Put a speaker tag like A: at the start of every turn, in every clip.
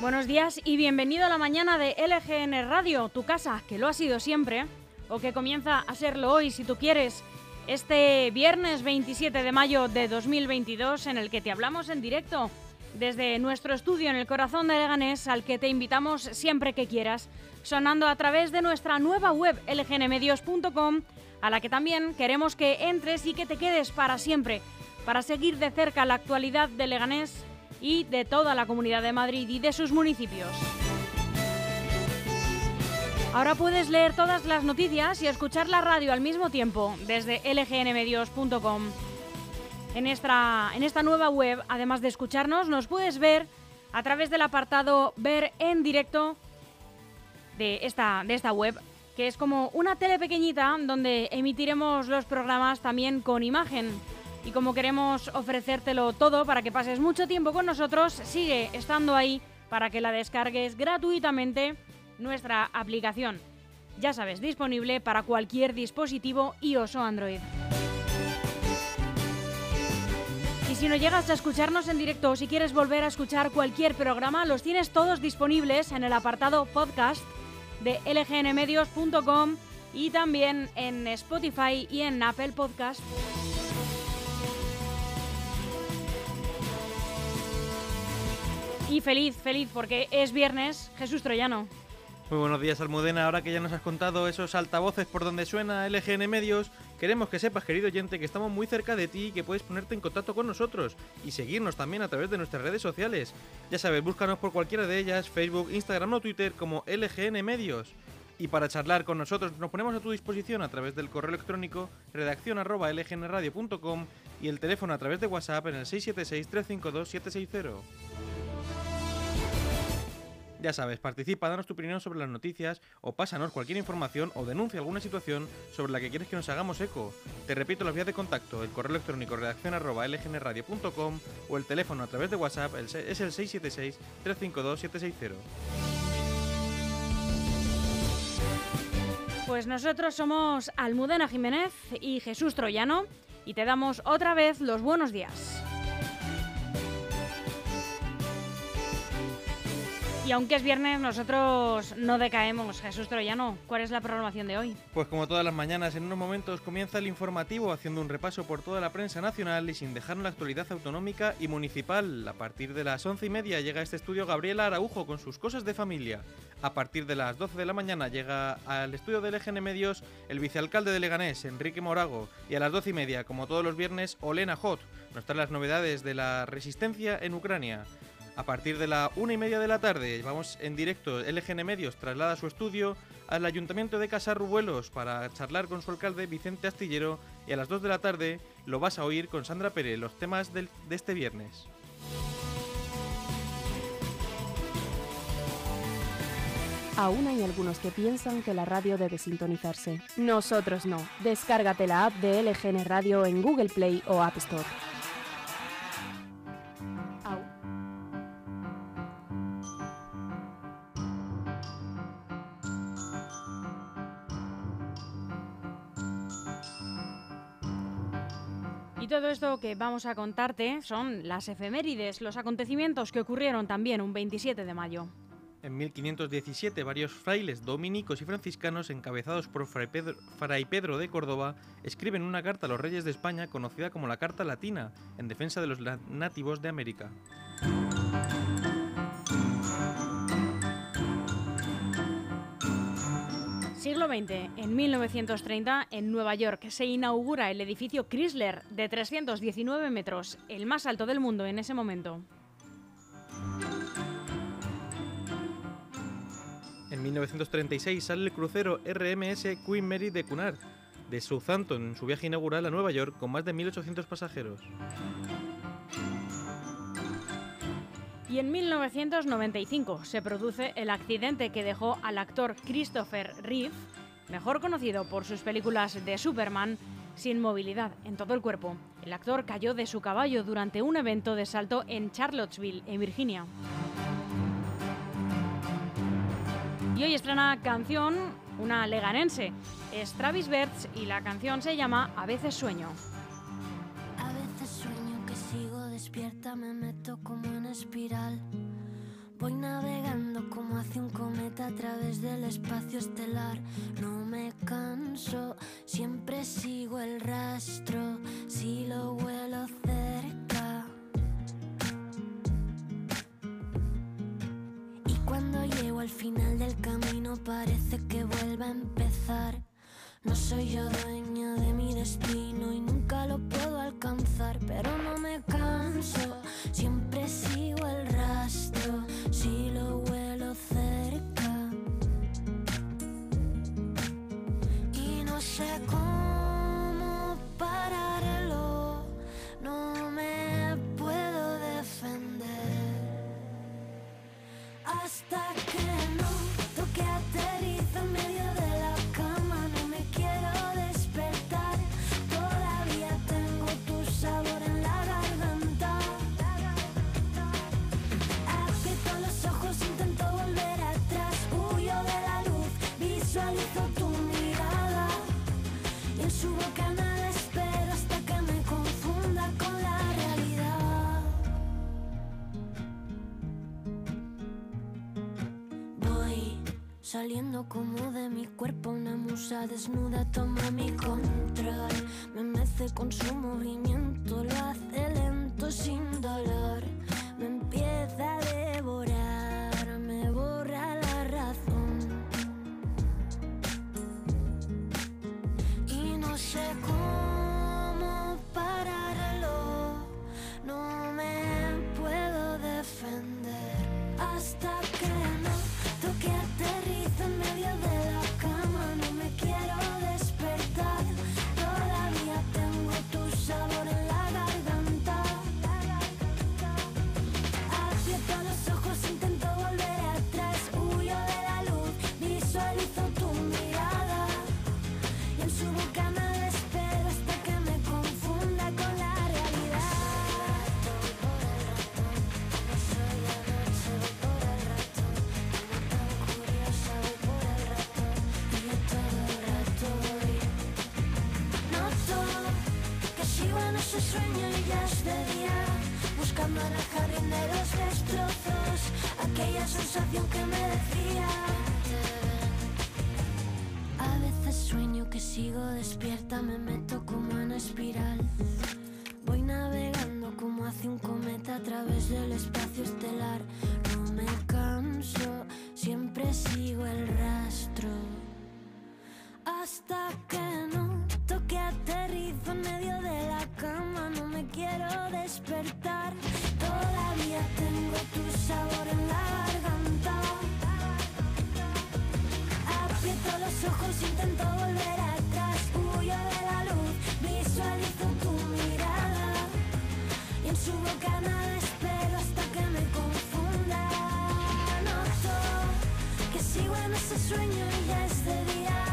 A: Buenos días y bienvenido a la mañana de LGN Radio, tu casa, que lo ha sido siempre, o que comienza a serlo hoy si tú quieres, este viernes 27 de mayo de 2022 en el que te hablamos en directo desde nuestro estudio en el corazón de Leganés al que te invitamos siempre que quieras, sonando a través de nuestra nueva web lgnmedios.com a la que también queremos que entres y que te quedes para siempre, para seguir de cerca la actualidad de Leganés y de toda la Comunidad de Madrid y de sus municipios. Ahora puedes leer todas las noticias y escuchar la radio al mismo tiempo desde lgnmedios.com. En esta, en esta nueva web, además de escucharnos, nos puedes ver a través del apartado Ver en directo de esta, de esta web, que es como una tele pequeñita donde emitiremos los programas también con imagen. Y como queremos ofrecértelo todo para que pases mucho tiempo con nosotros, sigue estando ahí para que la descargues gratuitamente nuestra aplicación. Ya sabes, disponible para cualquier dispositivo iOS o Android. Y si no llegas a escucharnos en directo o si quieres volver a escuchar cualquier programa, los tienes todos disponibles en el apartado podcast de lgnmedios.com y también en Spotify y en Apple Podcast. Y feliz, feliz, porque es viernes, Jesús Troyano.
B: Muy buenos días, Almudena. Ahora que ya nos has contado esos altavoces por donde suena LGN Medios, queremos que sepas, querido oyente, que estamos muy cerca de ti y que puedes ponerte en contacto con nosotros y seguirnos también a través de nuestras redes sociales. Ya sabes, búscanos por cualquiera de ellas, Facebook, Instagram o Twitter como LGN Medios. Y para charlar con nosotros nos ponemos a tu disposición a través del correo electrónico redacción lgnradio.com y el teléfono a través de WhatsApp en el 676-352-760. Ya sabes, participa, danos tu opinión sobre las noticias o pásanos cualquier información o denuncia alguna situación sobre la que quieres que nos hagamos eco. Te repito las vías de contacto, el correo electrónico redacción lgnradio.com o el teléfono a través de WhatsApp es el 676-352-760.
A: Pues nosotros somos Almudena Jiménez y Jesús Troyano y te damos otra vez los buenos días. Y aunque es viernes, nosotros no decaemos. Jesús Troyano, ¿cuál es la programación de hoy?
B: Pues como todas las mañanas, en unos momentos comienza el informativo haciendo un repaso por toda la prensa nacional y sin dejar la actualidad autonómica y municipal. A partir de las once y media llega a este estudio Gabriela Araujo con sus cosas de familia. A partir de las 12 de la mañana llega al estudio del EGN Medios el vicealcalde de Leganés, Enrique Morago. Y a las doce y media, como todos los viernes, Olena Hot nos trae las novedades de la resistencia en Ucrania. A partir de la una y media de la tarde, vamos en directo. LGN Medios traslada su estudio al Ayuntamiento de Casarrubuelos para charlar con su alcalde Vicente Astillero. Y a las 2 de la tarde lo vas a oír con Sandra Pérez, los temas del- de este viernes.
C: Aún hay algunos que piensan que la radio debe sintonizarse. Nosotros no. Descárgate la app de LGN Radio en Google Play o App Store.
A: Todo esto que vamos a contarte son las efemérides, los acontecimientos que ocurrieron también un 27 de mayo.
B: En 1517, varios frailes dominicos y franciscanos, encabezados por Fray Pedro, Fray Pedro de Córdoba, escriben una carta a los reyes de España conocida como la Carta Latina, en defensa de los nativos de América.
A: Siglo XX, en 1930, en Nueva York, se inaugura el edificio Chrysler de 319 metros, el más alto del mundo en ese momento.
B: En 1936 sale el crucero RMS Queen Mary de Cunard, de Southampton, en su viaje inaugural a Nueva York con más de 1.800 pasajeros.
A: Y en 1995 se produce el accidente que dejó al actor Christopher Reeve, mejor conocido por sus películas de Superman, sin movilidad en todo el cuerpo. El actor cayó de su caballo durante un evento de salto en Charlottesville, en Virginia. Y hoy estrena canción una leganense. Es Travis Bertz y la canción se llama A veces sueño.
D: Despierta, me meto como en espiral. Voy navegando como hace un cometa a través del espacio estelar. No me canso, siempre sigo el rastro. Si lo vuelo cerca. Y cuando llego al final del camino parece que vuelve a empezar. No soy yo dueña de mi destino y nunca lo puedo alcanzar, pero no me canso, siempre sigo el rastro, si lo vuelo cerca. Y no sé cómo saliendo como de mi cuerpo una musa desnuda toma mi control. Me mece con su movimiento, lo hace lento sin dolor. Me empieza a de los destrozos aquella sensación que me decía. A veces sueño que sigo despierta, me meto como en espiral. Voy navegando como hace un cometa a través del espacio estelar. No me canso, siempre sigo el rastro. Hasta que no toque aterrizo en medio de la cama, no me quiero despertar. Sueño ya es de día.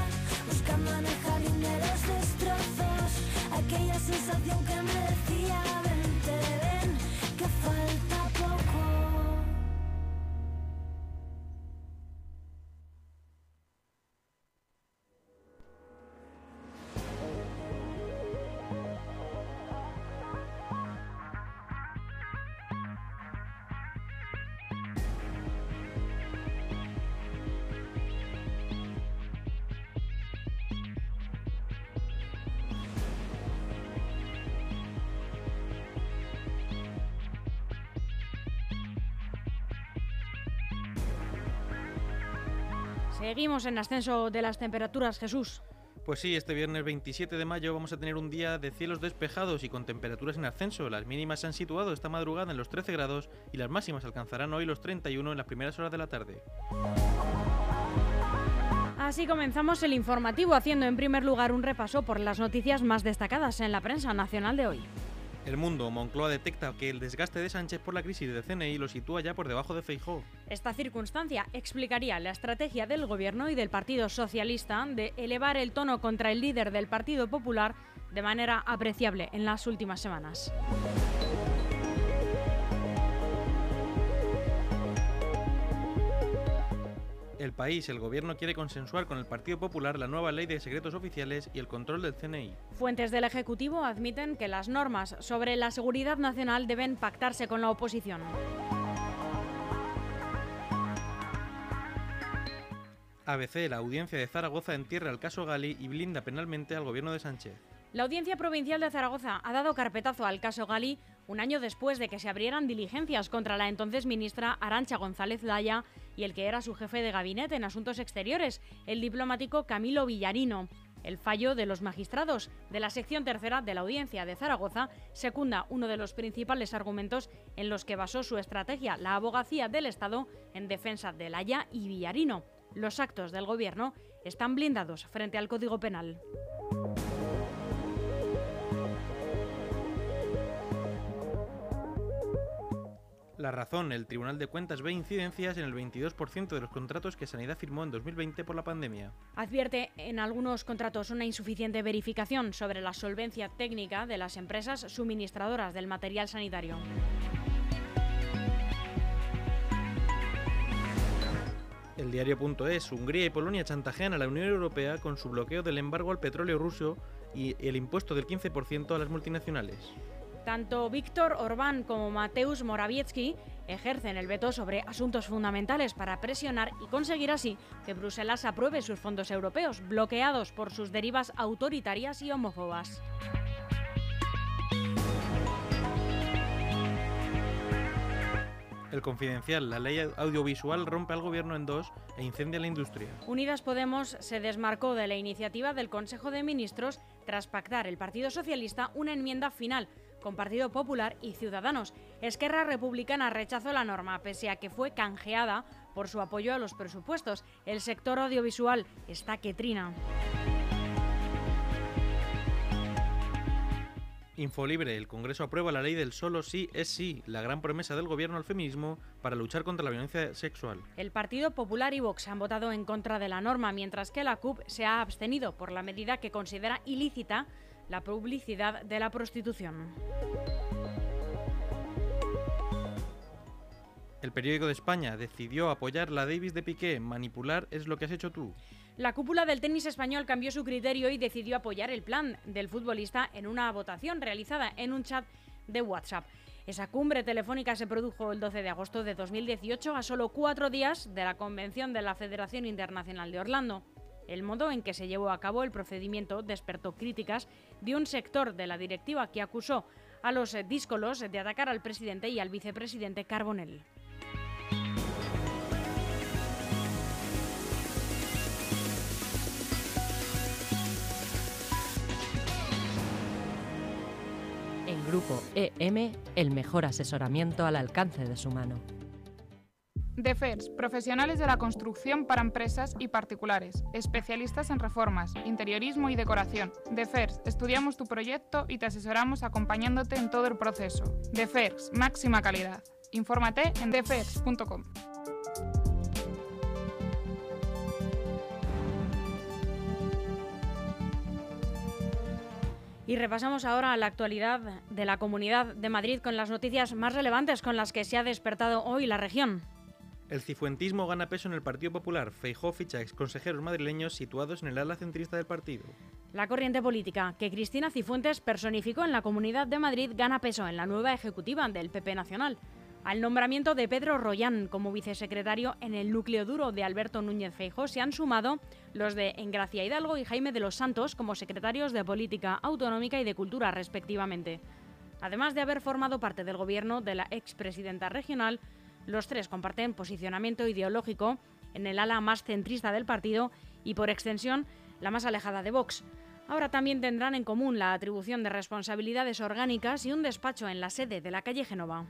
A: Seguimos en ascenso de las temperaturas, Jesús.
B: Pues sí, este viernes 27 de mayo vamos a tener un día de cielos despejados y con temperaturas en ascenso. Las mínimas se han situado esta madrugada en los 13 grados y las máximas alcanzarán hoy los 31 en las primeras horas de la tarde.
A: Así comenzamos el informativo haciendo en primer lugar un repaso por las noticias más destacadas en la prensa nacional de hoy.
B: El mundo, Moncloa detecta que el desgaste de Sánchez por la crisis de CNI lo sitúa ya por debajo de Feijó.
A: Esta circunstancia explicaría la estrategia del gobierno y del Partido Socialista de elevar el tono contra el líder del Partido Popular de manera apreciable en las últimas semanas.
B: El país, el gobierno quiere consensuar con el Partido Popular la nueva ley de secretos oficiales y el control del CNI.
A: Fuentes del Ejecutivo admiten que las normas sobre la seguridad nacional deben pactarse con la oposición.
B: ABC, la audiencia de Zaragoza entierra el caso Gali y blinda penalmente al gobierno de Sánchez.
A: La Audiencia Provincial de Zaragoza ha dado carpetazo al caso Gali un año después de que se abrieran diligencias contra la entonces ministra Arancha González Laya y el que era su jefe de gabinete en asuntos exteriores, el diplomático Camilo Villarino. El fallo de los magistrados de la sección tercera de la Audiencia de Zaragoza secunda uno de los principales argumentos en los que basó su estrategia la abogacía del Estado en defensa de Laya y Villarino. Los actos del Gobierno están blindados frente al Código Penal.
B: La razón, el Tribunal de Cuentas ve incidencias en el 22% de los contratos que Sanidad firmó en 2020 por la pandemia.
A: Advierte en algunos contratos una insuficiente verificación sobre la solvencia técnica de las empresas suministradoras del material sanitario.
B: El diario.es, Hungría y Polonia chantajean a la Unión Europea con su bloqueo del embargo al petróleo ruso y el impuesto del 15% a las multinacionales.
A: Tanto Víctor Orbán como Mateusz Morawiecki ejercen el veto sobre asuntos fundamentales para presionar y conseguir así que Bruselas apruebe sus fondos europeos, bloqueados por sus derivas autoritarias y homófobas.
B: El Confidencial, la ley audiovisual rompe al gobierno en dos e incendia la industria.
A: Unidas Podemos se desmarcó de la iniciativa del Consejo de Ministros tras pactar el Partido Socialista una enmienda final con Partido Popular y Ciudadanos. Esquerra Republicana rechazó la norma, pese a que fue canjeada por su apoyo a los presupuestos. El sector audiovisual está que trina.
B: Infolibre, el Congreso aprueba la ley del solo sí es sí, la gran promesa del gobierno al feminismo para luchar contra la violencia sexual.
A: El Partido Popular y Vox han votado en contra de la norma, mientras que la CUP se ha abstenido por la medida que considera ilícita la publicidad de la prostitución.
B: El periódico de España decidió apoyar la Davis de Piqué. Manipular es lo que has hecho tú.
A: La cúpula del tenis español cambió su criterio y decidió apoyar el plan del futbolista en una votación realizada en un chat de WhatsApp. Esa cumbre telefónica se produjo el 12 de agosto de 2018 a solo cuatro días de la convención de la Federación Internacional de Orlando. El modo en que se llevó a cabo el procedimiento despertó críticas de un sector de la directiva que acusó a los díscolos de atacar al presidente y al vicepresidente Carbonell.
E: En Grupo EM, el mejor asesoramiento al alcance de su mano.
F: DEFERS, profesionales de la construcción para empresas y particulares, especialistas en reformas, interiorismo y decoración. DEFERS, estudiamos tu proyecto y te asesoramos acompañándote en todo el proceso. DEFERS, máxima calidad. Infórmate en defers.com.
A: Y repasamos ahora la actualidad de la Comunidad de Madrid con las noticias más relevantes con las que se ha despertado hoy la región.
B: El cifuentismo gana peso en el Partido Popular. Feijó ficha ex consejeros madrileños situados en el ala centrista del partido.
A: La corriente política que Cristina Cifuentes personificó en la Comunidad de Madrid gana peso en la nueva ejecutiva del PP Nacional. Al nombramiento de Pedro Royán como vicesecretario en el núcleo duro de Alberto Núñez Feijó se han sumado los de Engracia Hidalgo y Jaime de los Santos como secretarios de Política Autonómica y de Cultura, respectivamente. Además de haber formado parte del gobierno de la expresidenta regional, los tres comparten posicionamiento ideológico en el ala más centrista del partido y, por extensión, la más alejada de Vox. Ahora también tendrán en común la atribución de responsabilidades orgánicas y un despacho en la sede de la calle Genova.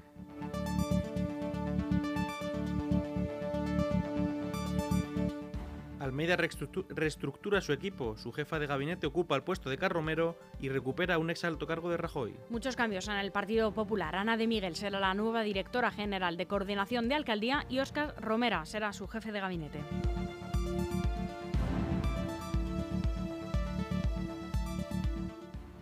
B: Almeida reestructura su equipo, su jefa de gabinete ocupa el puesto de Carromero y recupera un ex alto cargo de Rajoy.
A: Muchos cambios en el Partido Popular. Ana de Miguel será la nueva directora general de coordinación de alcaldía y Óscar Romera será su jefe de gabinete.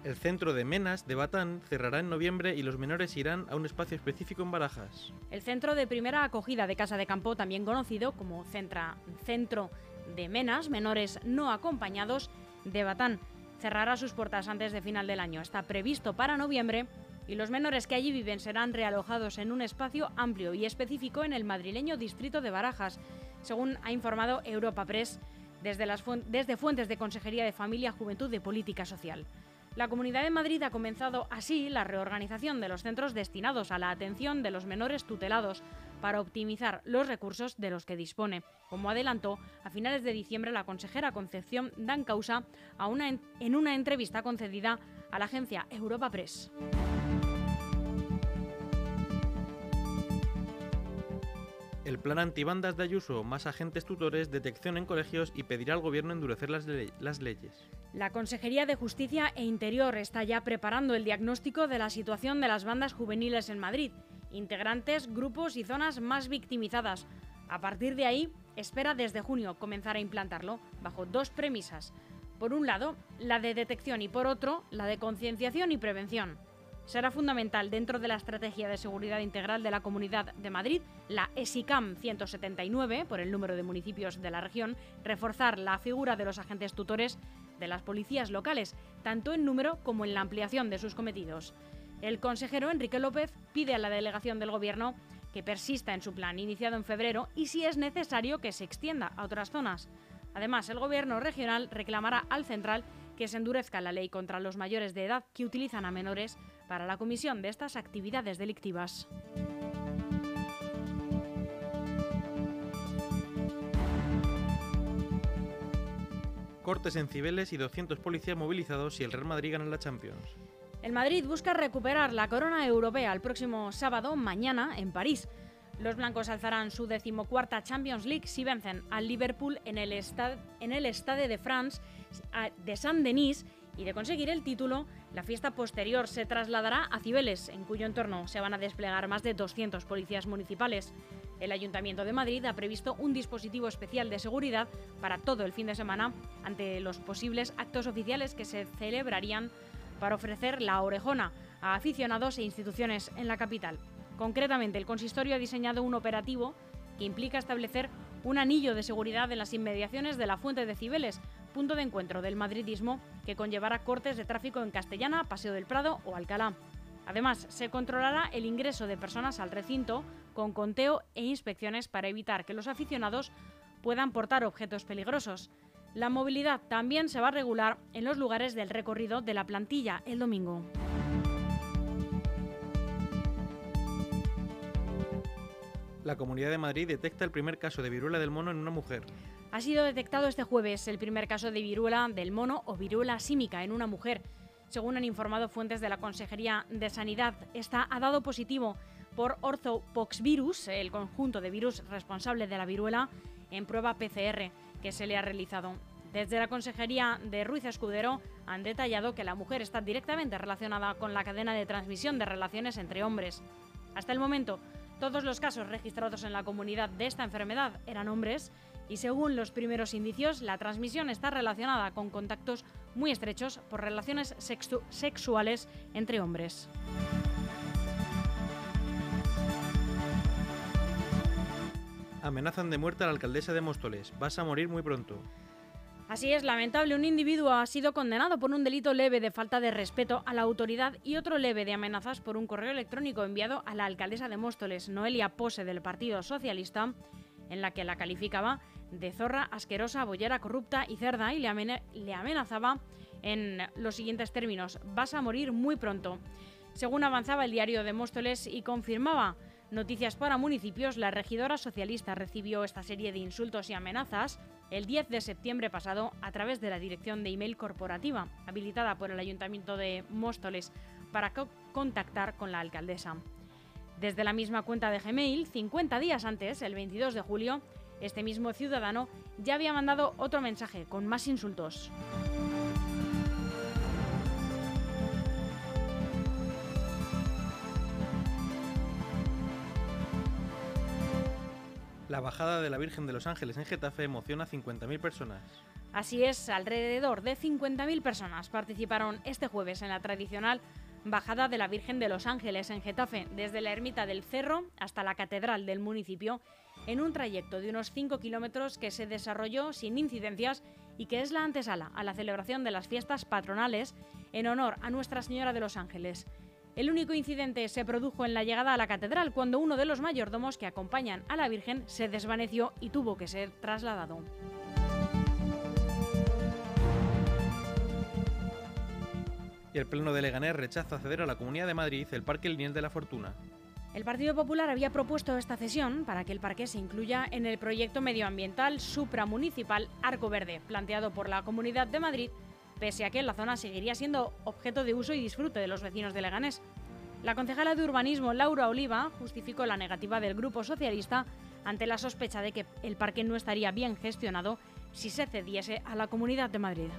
B: El centro de Menas de Batán cerrará en noviembre y los menores irán a un espacio específico en Barajas.
A: El centro de primera acogida de Casa de Campo, también conocido como Centra, Centro de Menas, menores no acompañados de Batán, cerrará sus puertas antes de final del año. Está previsto para noviembre y los menores que allí viven serán realojados en un espacio amplio y específico en el madrileño distrito de Barajas. según ha informado Europa Press desde, las desde fuentes de Consejería de Familia, Juventud y Política Social. La Comunidad de Madrid ha comenzado así la reorganización de los centros destinados a la atención de los menores tutelados para optimizar los recursos de los que dispone. Como adelantó, a finales de diciembre la consejera Concepción dan causa una en una entrevista concedida a la agencia Europa Press.
B: El plan antibandas de Ayuso, más agentes tutores, detección en colegios y pedirá al gobierno endurecer las, las, leyes.
A: La Consejería de Justicia e Interior está ya preparando el diagnóstico de la situación de las bandas juveniles en Madrid, integrantes, grupos y zonas más victimizadas. A partir de ahí, espera desde junio comenzar a implantarlo, bajo dos premisas. Por un lado, la de detección y por otro, la de concienciación y prevención será fundamental dentro de la Estrategia de Seguridad Integral de la Comunidad de Madrid, la ESICAM 179, por el número de municipios de la región, reforzar la figura de los agentes tutores de las policías locales, tanto en número como en la ampliación de sus cometidos. El consejero Enrique López pide a la delegación del Gobierno que persista en su plan iniciado en febrero y, si es necesario, que se extienda a otras zonas. Además, el Gobierno regional reclamará al central que se endurezca la ley contra los mayores de edad que utilizan a menores para la comisión de estas actividades delictivas.
B: Cortes en Cibeles y 200 policías movilizados si el Real Madrid gana la Champions.
A: El Madrid busca recuperar la corona europea el próximo sábado, mañana, en París. Los blancos alzarán su decimocuarta Champions League si vencen al Liverpool en el, en el Stade de France de Saint-Denis y de conseguir el título, la fiesta posterior se trasladará a Cibeles, en cuyo entorno se van a desplegar más de 200 policías municipales. El Ayuntamiento de Madrid ha previsto un dispositivo especial de seguridad para todo el fin de semana ante los posibles actos oficiales que se celebrarían para ofrecer la orejona a aficionados e instituciones en la capital. Concretamente, el consistorio ha diseñado un operativo que implica establecer un anillo de seguridad en las inmediaciones de la Fuente de Cibeles, punto de encuentro del madridismo que conllevará cortes de tráfico en Castellana, Paseo del Prado o Alcalá. Además, se controlará el ingreso de personas al recinto con conteo e inspecciones para evitar que los aficionados puedan portar objetos peligrosos. La movilidad también se va a regular en los lugares del recorrido de la plantilla el domingo.
B: La Comunidad de Madrid detecta el primer caso de viruela del mono en una mujer.
A: Ha sido detectado este jueves el primer caso de viruela del mono o viruela símica en una mujer. Según han informado fuentes de la Consejería de Sanidad, esta ha dado positivo por orthopoxvirus, el conjunto de virus responsable de la viruela, en prueba PCR que se le ha realizado. Desde la Consejería de Ruiz Escudero han detallado que la mujer está directamente relacionada con la cadena de transmisión de relaciones entre hombres. Hasta el momento, todos los casos registrados en la comunidad de esta enfermedad eran hombres y según los primeros indicios, la transmisión está relacionada con contactos muy estrechos por relaciones sexuales entre hombres.
B: Amenazan de muerte a la alcaldesa de Móstoles. Vas a morir muy pronto.
A: Así es, lamentable, un individuo ha sido condenado por un delito leve de falta de respeto a la autoridad y otro leve de amenazas por un correo electrónico enviado a la alcaldesa de Móstoles, Noelia Pose, del Partido Socialista, en la que la calificaba de zorra asquerosa, bollera corrupta y cerda y le, le amenazaba en los siguientes términos, vas a morir muy pronto. Según avanzaba el diario de Móstoles y confirmaba Noticias para Municipios, la regidora socialista recibió esta serie de insultos y amenazas el 10 de septiembre pasado a través de la dirección de email corporativa, habilitada por el Ayuntamiento de Móstoles para contactar con la alcaldesa. Desde la misma cuenta de Gmail, 50 días antes, el 22 de julio, este mismo ciudadano ya había mandado otro mensaje con más insultos.
B: La bajada de la Virgen de los Ángeles en Getafe emociona a 50.000 personas.
A: Así es, alrededor de 50.000 personas participaron este jueves en la tradicional bajada de la Virgen de los Ángeles en Getafe, desde la ermita del Cerro hasta la catedral del municipio, en un trayecto de unos 5 kilómetros que se desarrolló sin incidencias y que es la antesala a la celebración de las fiestas patronales en honor a Nuestra Señora de los Ángeles. El único incidente se produjo en la llegada a la catedral, cuando uno de los mayordomos que acompañan a la Virgen se desvaneció y tuvo que ser trasladado.
B: Y el Pleno de Leganés rechaza ceder a la Comunidad de Madrid el Parque Lineal de la Fortuna.
A: El Partido Popular había propuesto esta cesión para que el parque se incluya en el proyecto medioambiental supramunicipal Arco Verde, planteado por la Comunidad de Madrid, pese a que la zona seguiría siendo objeto de uso y disfrute de los vecinos de Leganés. La concejala de urbanismo Laura Oliva justificó la negativa del Grupo Socialista ante la sospecha de que el parque no estaría bien gestionado si se cediese a la Comunidad de Madrid.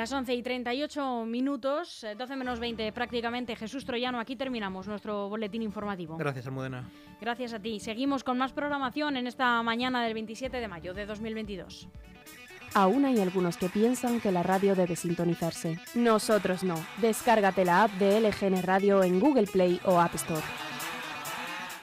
A: Las 11 y 38 minutos, eh, 12 menos 20 prácticamente. Jesús Troyano, aquí terminamos nuestro boletín informativo.
B: Gracias, Almudena.
A: Gracias a ti. Seguimos con más programación en esta mañana del 27 de mayo de 2022.
C: Aún hay algunos que piensan que la radio debe sintonizarse. Nosotros no. Descárgate la app de LGN Radio en Google Play o App Store.